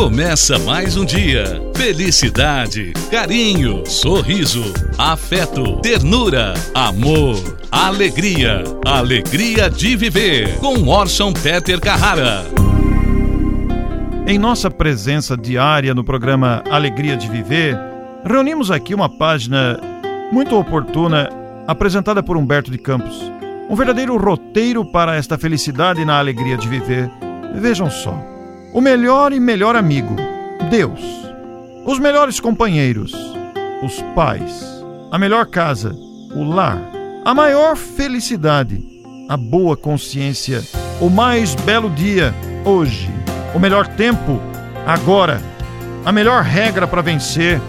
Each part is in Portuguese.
Começa mais um dia. Felicidade, carinho, sorriso, afeto, ternura, amor, alegria. Alegria de viver. Com Orson Peter Carrara. Em nossa presença diária no programa Alegria de Viver, reunimos aqui uma página muito oportuna apresentada por Humberto de Campos. Um verdadeiro roteiro para esta felicidade na alegria de viver. Vejam só. O melhor e melhor amigo, Deus. Os melhores companheiros, os pais. A melhor casa, o lar. A maior felicidade, a boa consciência. O mais belo dia, hoje. O melhor tempo, agora. A melhor regra para vencer,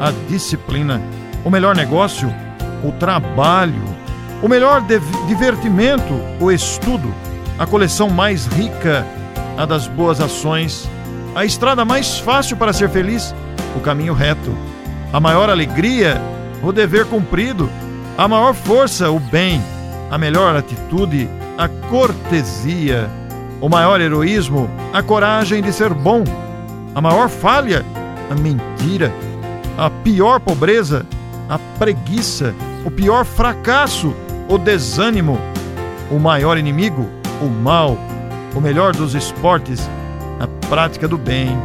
a disciplina. O melhor negócio, o trabalho. O melhor divertimento, o estudo. A coleção mais rica, a das boas ações, a estrada mais fácil para ser feliz, o caminho reto, a maior alegria, o dever cumprido, a maior força, o bem, a melhor atitude, a cortesia, o maior heroísmo, a coragem de ser bom, a maior falha, a mentira, a pior pobreza, a preguiça, o pior fracasso, o desânimo, o maior inimigo, o mal o melhor dos esportes, a prática do bem.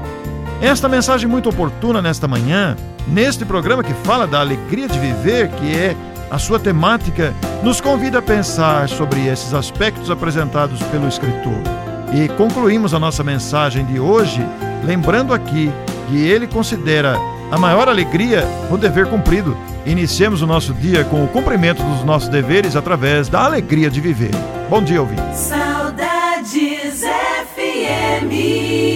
Esta mensagem muito oportuna nesta manhã, neste programa que fala da alegria de viver, que é a sua temática, nos convida a pensar sobre esses aspectos apresentados pelo escritor. E concluímos a nossa mensagem de hoje lembrando aqui que ele considera a maior alegria o dever cumprido. Iniciemos o nosso dia com o cumprimento dos nossos deveres através da alegria de viver. Bom dia, ouvinte. Me.